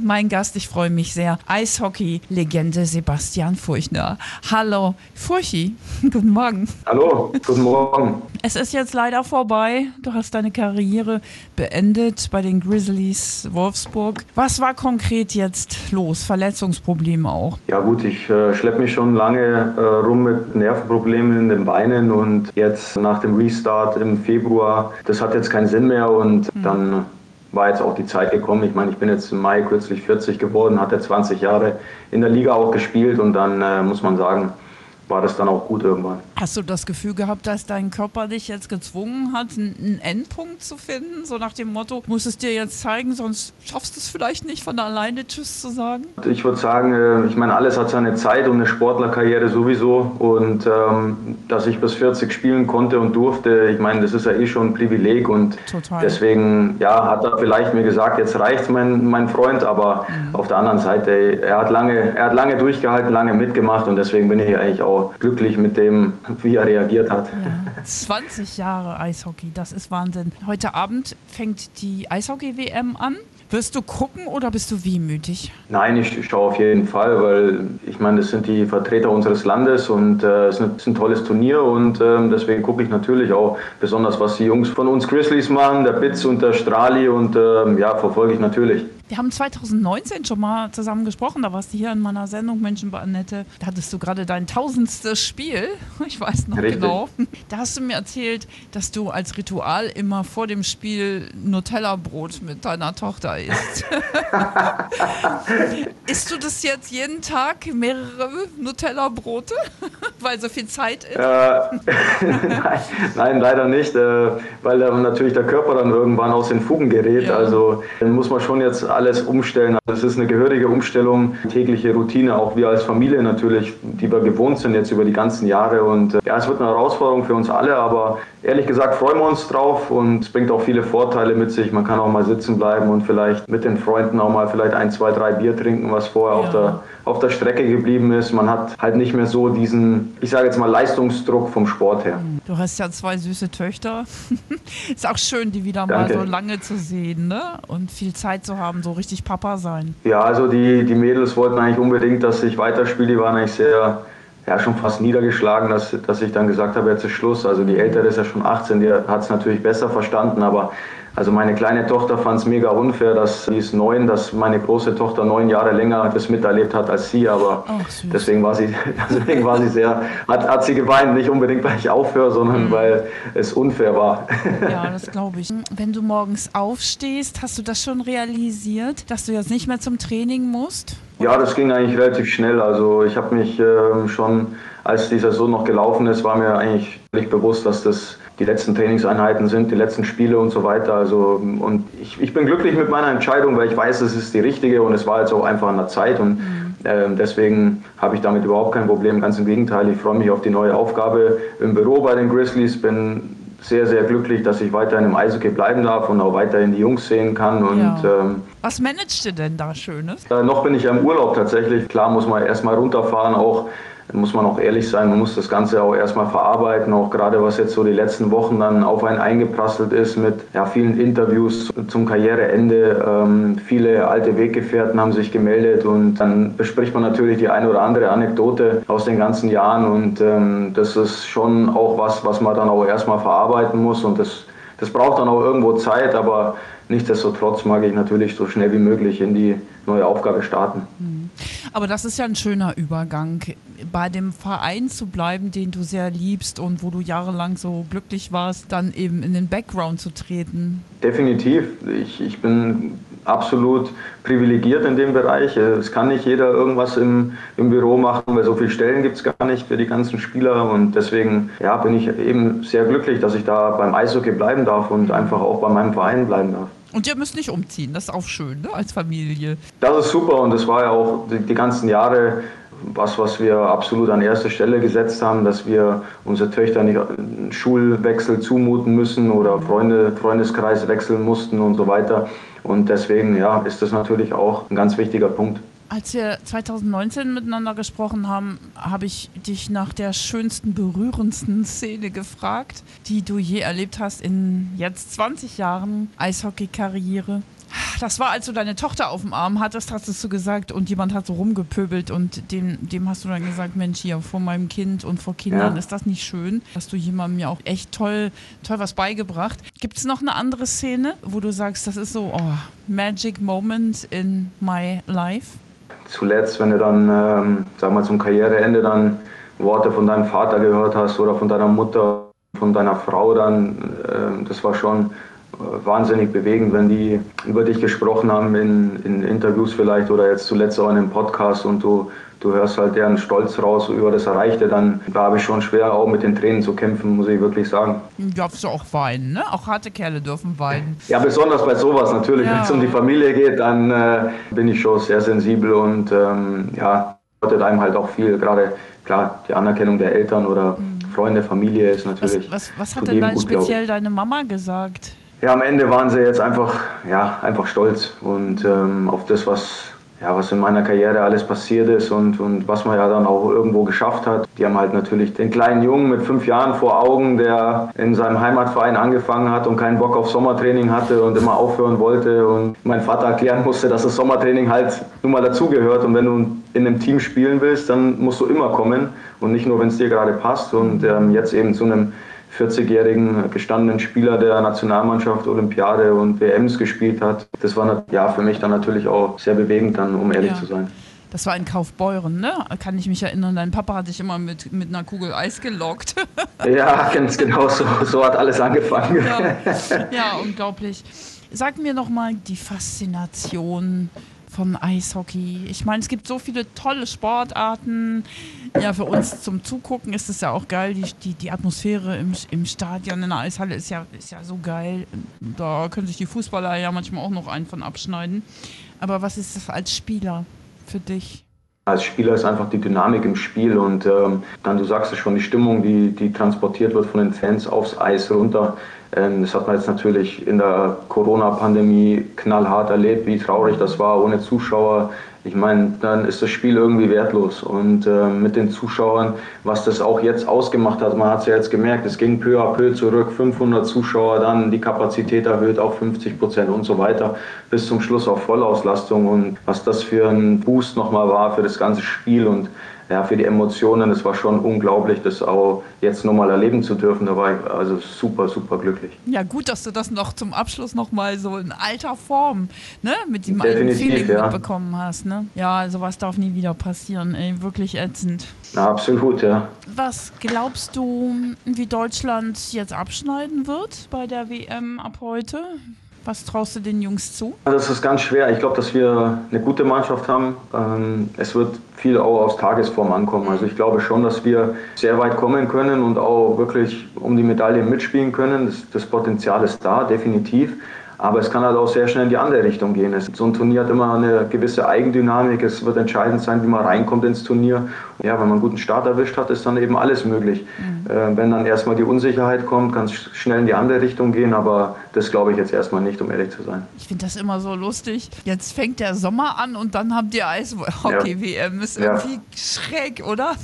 Mein Gast, ich freue mich sehr. Eishockey-Legende Sebastian Furchner. Hallo, Furchi. Guten Morgen. Hallo, guten Morgen. Es ist jetzt leider vorbei. Du hast deine Karriere beendet bei den Grizzlies Wolfsburg. Was war konkret jetzt los? Verletzungsprobleme auch? Ja gut, ich äh, schleppe mich schon lange äh, rum mit Nervenproblemen in den Beinen und jetzt nach dem Restart im Februar, das hat jetzt keinen Sinn mehr und mhm. dann war jetzt auch die Zeit gekommen. Ich meine, ich bin jetzt im Mai kürzlich 40 geworden, hatte 20 Jahre in der Liga auch gespielt und dann äh, muss man sagen, war das dann auch gut irgendwann. Hast du das Gefühl gehabt, dass dein Körper dich jetzt gezwungen hat, einen Endpunkt zu finden? So nach dem Motto, muss es dir jetzt zeigen, sonst schaffst du es vielleicht nicht von alleine Tschüss zu sagen? Ich würde sagen, äh, ich meine, alles hat seine Zeit und eine Sportlerkarriere sowieso. Und ähm, dass ich bis 40 spielen konnte und durfte, ich meine, das ist ja eh schon ein Privileg. Und Total. deswegen, ja, hat er vielleicht mir gesagt, jetzt reicht's, mein, mein Freund. Aber mhm. auf der anderen Seite, er hat, lange, er hat lange durchgehalten, lange mitgemacht und deswegen bin ich eigentlich auch glücklich mit dem, wie er reagiert hat. Ja. 20 Jahre Eishockey, das ist Wahnsinn. Heute Abend fängt die Eishockey-WM an. Wirst du gucken oder bist du wehmütig? Nein, ich schaue auf jeden Fall, weil ich meine, das sind die Vertreter unseres Landes und äh, es ist ein tolles Turnier und äh, deswegen gucke ich natürlich auch besonders, was die Jungs von uns Grizzlies machen, der Bitz und der Strali und äh, ja, verfolge ich natürlich. Wir haben 2019 schon mal zusammen gesprochen, da warst du hier in meiner Sendung Menschen bei Annette. Da hattest du gerade dein tausendstes Spiel, ich weiß noch Richtig. genau. Da hast du mir erzählt, dass du als Ritual immer vor dem Spiel Nutella-Brot mit deiner Tochter isst. isst du das jetzt jeden Tag, mehrere Nutella-Brote, weil so viel Zeit ist? Äh, nein, nein, leider nicht, äh, weil dann natürlich der Körper dann irgendwann aus den Fugen gerät. Ja. Also dann muss man schon jetzt alles umstellen. Also es ist eine gehörige Umstellung, tägliche Routine, auch wir als Familie natürlich, die wir gewohnt sind jetzt über die ganzen Jahre. Und äh, ja, es wird eine Herausforderung für uns alle, aber ehrlich gesagt freuen wir uns drauf und es bringt auch viele Vorteile mit sich. Man kann auch mal sitzen bleiben und vielleicht mit den Freunden auch mal vielleicht ein, zwei, drei Bier trinken, was vorher ja. auf, der, auf der Strecke geblieben ist. Man hat halt nicht mehr so diesen, ich sage jetzt mal, Leistungsdruck vom Sport her. Du hast ja zwei süße Töchter. ist auch schön, die wieder Danke. mal so lange zu sehen ne? und viel Zeit zu haben, so richtig Papa sein. Ja, also die, die Mädels wollten eigentlich unbedingt, dass ich weiterspiele. Die waren eigentlich sehr ja, schon fast niedergeschlagen, dass, dass ich dann gesagt habe, jetzt ist Schluss. Also die Ältere ist ja schon 18, die hat es natürlich besser verstanden, aber also meine kleine Tochter fand es mega unfair, dass sie ist neun, dass meine große Tochter neun Jahre länger das miterlebt hat als sie, aber Ach, deswegen war sie, deswegen war sie sehr, hat, hat sie geweint, nicht unbedingt, weil ich aufhöre, sondern mhm. weil es unfair war. Ja, das glaube ich. Wenn du morgens aufstehst, hast du das schon realisiert, dass du jetzt nicht mehr zum Training musst? Ja, das ging eigentlich relativ schnell. Also ich habe mich äh, schon, als die Saison noch gelaufen ist, war mir eigentlich bewusst, dass das die letzten Trainingseinheiten sind, die letzten Spiele und so weiter. Also und ich, ich bin glücklich mit meiner Entscheidung, weil ich weiß, es ist die richtige und es war jetzt auch einfach an der Zeit und äh, deswegen habe ich damit überhaupt kein Problem. Ganz im Gegenteil, ich freue mich auf die neue Aufgabe im Büro bei den Grizzlies. Bin sehr, sehr glücklich, dass ich weiterhin im Eishockey bleiben darf und auch weiterhin die Jungs sehen kann. Und, ja. ähm, Was managst du denn da Schönes? Äh, noch bin ich ja im Urlaub tatsächlich. Klar muss man erstmal runterfahren, auch muss man auch ehrlich sein, man muss das Ganze auch erstmal verarbeiten, auch gerade was jetzt so die letzten Wochen dann auf einen eingeprasselt ist mit ja, vielen Interviews zum Karriereende. Ähm, viele alte Weggefährten haben sich gemeldet und dann bespricht man natürlich die eine oder andere Anekdote aus den ganzen Jahren und ähm, das ist schon auch was, was man dann auch erstmal verarbeiten muss und das, das braucht dann auch irgendwo Zeit, aber nichtsdestotrotz mag ich natürlich so schnell wie möglich in die neue Aufgabe starten. Mhm. Aber das ist ja ein schöner Übergang, bei dem Verein zu bleiben, den du sehr liebst und wo du jahrelang so glücklich warst, dann eben in den Background zu treten. Definitiv. Ich, ich bin absolut privilegiert in dem Bereich. Es kann nicht jeder irgendwas im, im Büro machen, weil so viele Stellen gibt es gar nicht für die ganzen Spieler. Und deswegen ja, bin ich eben sehr glücklich, dass ich da beim Eishockey bleiben darf und einfach auch bei meinem Verein bleiben darf. Und ihr müsst nicht umziehen, das ist auch schön, ne? als Familie. Das ist super und das war ja auch die, die ganzen Jahre was, was wir absolut an erste Stelle gesetzt haben, dass wir unsere Töchter nicht einen Schulwechsel zumuten müssen oder Freunde, Freundeskreis wechseln mussten und so weiter. Und deswegen ja, ist das natürlich auch ein ganz wichtiger Punkt. Als wir 2019 miteinander gesprochen haben, habe ich dich nach der schönsten, berührendsten Szene gefragt, die du je erlebt hast in jetzt 20 Jahren Eishockey-Karriere. Das war, als du deine Tochter auf dem Arm hattest, hast du gesagt, und jemand hat so rumgepöbelt und dem, dem hast du dann gesagt, Mensch, hier vor meinem Kind und vor Kindern ja. ist das nicht schön. Hast du jemandem ja auch echt toll, toll was beigebracht. Gibt es noch eine andere Szene, wo du sagst, das ist so, oh, Magic Moment in my life? Zuletzt, wenn du dann, ähm, sag mal, zum Karriereende dann Worte von deinem Vater gehört hast oder von deiner Mutter, von deiner Frau dann, äh, das war schon wahnsinnig bewegend, wenn die über dich gesprochen haben in, in Interviews vielleicht oder jetzt zuletzt auch in einem Podcast und du, du hörst halt deren Stolz raus über das Erreichte, dann da habe ich schon schwer auch mit den Tränen zu kämpfen, muss ich wirklich sagen. Darfst du auch weinen, ne? Auch harte Kerle dürfen weinen. Ja, besonders bei sowas natürlich. Ja. Wenn es um die Familie geht, dann äh, bin ich schon sehr sensibel und ähm, ja, bedeutet einem halt auch viel. Gerade klar, die Anerkennung der Eltern oder mhm. Freunde, Familie ist natürlich. Was, was, was hat denn dein, speziell deine Mama gesagt? Ja, am Ende waren sie jetzt einfach, ja, einfach stolz. Und ähm, auf das, was, ja, was in meiner Karriere alles passiert ist und, und was man ja dann auch irgendwo geschafft hat. Die haben halt natürlich den kleinen Jungen mit fünf Jahren vor Augen, der in seinem Heimatverein angefangen hat und keinen Bock auf Sommertraining hatte und immer aufhören wollte. Und mein Vater erklären musste, dass das Sommertraining halt nun mal dazugehört. Und wenn du in einem Team spielen willst, dann musst du immer kommen. Und nicht nur, wenn es dir gerade passt. Und ähm, jetzt eben zu einem 40-jährigen gestandenen Spieler der Nationalmannschaft Olympiade und WMs gespielt hat. Das war ja für mich dann natürlich auch sehr bewegend, dann, um ehrlich ja. zu sein. Das war in Kaufbeuren, ne? Kann ich mich erinnern. Dein Papa hat dich immer mit, mit einer Kugel Eis gelockt. ja, ganz genau. So, so hat alles angefangen. Ja, ja unglaublich. Sag mir noch mal die Faszination vom Eishockey. Ich meine, es gibt so viele tolle Sportarten. Ja, für uns zum Zugucken ist es ja auch geil. Die, die, die Atmosphäre im, im Stadion, in der Eishalle ist ja, ist ja so geil. Da können sich die Fußballer ja manchmal auch noch einen von abschneiden. Aber was ist das als Spieler für dich? Als Spieler ist einfach die Dynamik im Spiel und ähm, dann, du sagst es schon, die Stimmung, die, die transportiert wird von den Fans aufs Eis runter. Ähm, das hat man jetzt natürlich in der Corona-Pandemie knallhart erlebt, wie traurig das war ohne Zuschauer. Ich meine, dann ist das Spiel irgendwie wertlos. Und äh, mit den Zuschauern, was das auch jetzt ausgemacht hat, man hat es ja jetzt gemerkt, es ging peu à peu zurück, 500 Zuschauer, dann die Kapazität erhöht auf 50 Prozent und so weiter, bis zum Schluss auf Vollauslastung. Und was das für ein Boost nochmal war für das ganze Spiel. Und ja, für die Emotionen, es war schon unglaublich, das auch jetzt nochmal erleben zu dürfen. Da war ich also super, super glücklich. Ja, gut, dass du das noch zum Abschluss nochmal so in alter Form, ne, mit dem alten Feeling ja. mitbekommen hast. Ne? Ja, sowas darf nie wieder passieren, ey, wirklich ätzend. Na, absolut, ja. Was glaubst du, wie Deutschland jetzt abschneiden wird bei der WM ab heute? Was traust du den Jungs zu? Das ist ganz schwer. Ich glaube, dass wir eine gute Mannschaft haben. Ähm, es wird viel auch aus Tagesform ankommen. Also ich glaube schon, dass wir sehr weit kommen können und auch wirklich um die Medaille mitspielen können. Das, das Potenzial ist da, definitiv. Aber es kann halt auch sehr schnell in die andere Richtung gehen. So ein Turnier hat immer eine gewisse Eigendynamik. Es wird entscheidend sein, wie man reinkommt ins Turnier. Ja, wenn man einen guten Start erwischt hat, ist dann eben alles möglich. Mhm. Äh, wenn dann erstmal die Unsicherheit kommt, kann es schnell in die andere Richtung gehen. Aber das glaube ich jetzt erstmal nicht, um ehrlich zu sein. Ich finde das immer so lustig. Jetzt fängt der Sommer an und dann habt ihr Eishockey-WM. Ist ja. irgendwie schräg, oder?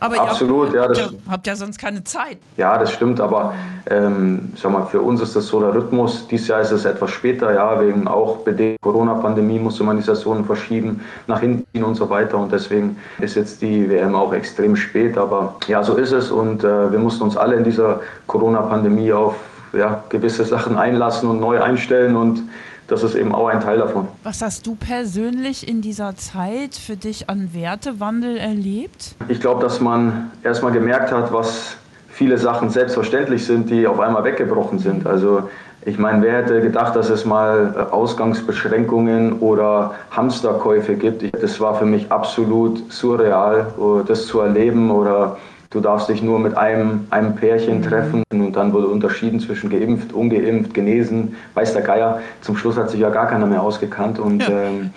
Aber Absolut, ihr habt, ja. Das habt ja sonst keine Zeit. Ja, das stimmt. Aber ähm, sag mal, für uns ist das so der Rhythmus. Dieses Jahr ist es etwas später, ja, wegen auch bedingt Corona-Pandemie musste man die Saisonen verschieben, nach hinten und so weiter. Und deswegen ist jetzt die WM auch extrem spät. Aber ja, so ist es. Und äh, wir mussten uns alle in dieser Corona-Pandemie auf ja, gewisse Sachen einlassen und neu einstellen. Und das ist eben auch ein Teil davon. Was hast du persönlich in dieser Zeit für dich an Wertewandel erlebt? Ich glaube, dass man erstmal gemerkt hat, was viele Sachen selbstverständlich sind, die auf einmal weggebrochen sind. Also ich meine, wer hätte gedacht, dass es mal äh, Ausgangsbeschränkungen oder Hamsterkäufe gibt? Das war für mich absolut surreal, das zu erleben oder Du darfst dich nur mit einem, einem Pärchen mhm. treffen und dann wurde unterschieden zwischen geimpft, ungeimpft, genesen, weiß der Geier. Zum Schluss hat sich ja gar keiner mehr ausgekannt. Und ja, ähm,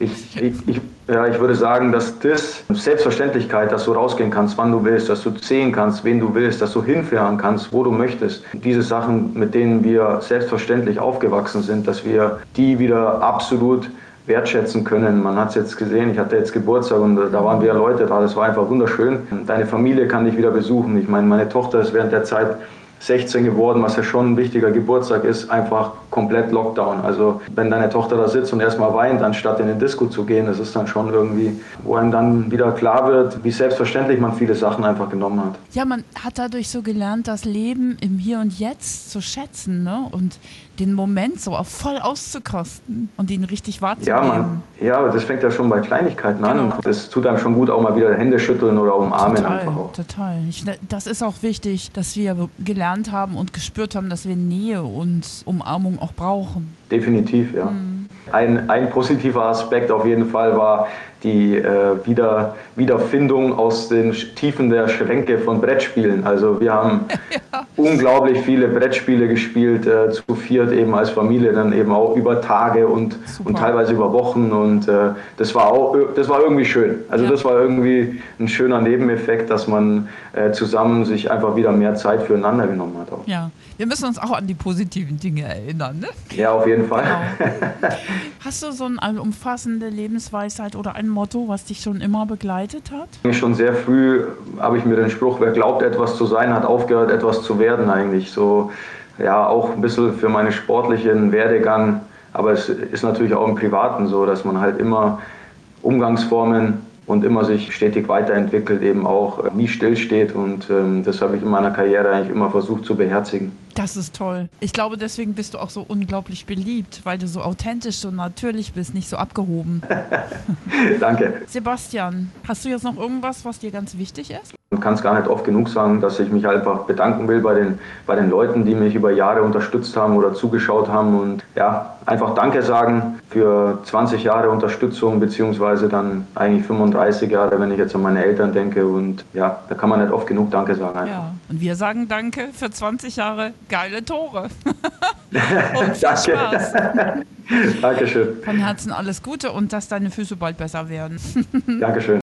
ich, ich, ich, ja, ich würde sagen, dass das Selbstverständlichkeit, dass du rausgehen kannst, wann du willst, dass du sehen kannst, wen du willst, dass du hinfahren kannst, wo du möchtest. Diese Sachen, mit denen wir selbstverständlich aufgewachsen sind, dass wir die wieder absolut wertschätzen können. Man hat es jetzt gesehen, ich hatte jetzt Geburtstag und äh, da waren wieder Leute da, das war einfach wunderschön. Deine Familie kann dich wieder besuchen. Ich meine, meine Tochter ist während der Zeit 16 geworden, was ja schon ein wichtiger Geburtstag ist, einfach komplett Lockdown. Also wenn deine Tochter da sitzt und erstmal weint, anstatt in den Disco zu gehen, das ist dann schon irgendwie, wo einem dann wieder klar wird, wie selbstverständlich man viele Sachen einfach genommen hat. Ja, man hat dadurch so gelernt, das Leben im Hier und Jetzt zu schätzen ne? und den Moment so auch voll auszukosten und ihn richtig wahrzunehmen. Ja, man, ja, das fängt ja schon bei Kleinigkeiten genau. an. Das tut einem schon gut, auch mal wieder Hände schütteln oder umarmen. Total, einfach auch. total. Ich, das ist auch wichtig, dass wir gelernt haben und gespürt haben, dass wir Nähe und Umarmung auch brauchen. Definitiv, ja. Mhm. Ein, ein positiver Aspekt auf jeden Fall war die äh, Wieder, Wiederfindung aus den Tiefen der Schränke von Brettspielen. Also wir haben ja. unglaublich viele Brettspiele gespielt, äh, zu viert eben als Familie, dann eben auch über Tage und, und teilweise über Wochen und äh, das, war auch, das war irgendwie schön. Also ja. das war irgendwie ein schöner Nebeneffekt, dass man äh, zusammen sich einfach wieder mehr Zeit füreinander genommen hat. Auch. Ja, wir müssen uns auch an die positiven Dinge erinnern. Ne? Ja, auf jeden Fall. Genau. Hast du so eine umfassende Lebensweisheit oder ein Motto, was dich schon immer begleitet hat? Schon sehr früh habe ich mir den Spruch, wer glaubt etwas zu sein, hat aufgehört etwas zu werden eigentlich. So, ja, auch ein bisschen für meinen sportlichen Werdegang, aber es ist natürlich auch im Privaten so, dass man halt immer Umgangsformen und immer sich stetig weiterentwickelt, eben auch nie stillsteht. Und ähm, das habe ich in meiner Karriere eigentlich immer versucht zu beherzigen. Das ist toll. Ich glaube, deswegen bist du auch so unglaublich beliebt, weil du so authentisch, so natürlich bist, nicht so abgehoben. Danke. Sebastian, hast du jetzt noch irgendwas, was dir ganz wichtig ist? Ich kann es gar nicht oft genug sagen, dass ich mich einfach bedanken will bei den, bei den Leuten, die mich über Jahre unterstützt haben oder zugeschaut haben. Und ja, einfach Danke sagen für 20 Jahre Unterstützung, beziehungsweise dann eigentlich 35 Jahre, wenn ich jetzt an meine Eltern denke. Und ja, da kann man nicht oft genug Danke sagen. Einfach. Ja, und wir sagen Danke für 20 Jahre geile Tore. und Danke. Spaß. Dankeschön. Von Herzen alles Gute und dass deine Füße bald besser werden. Dankeschön.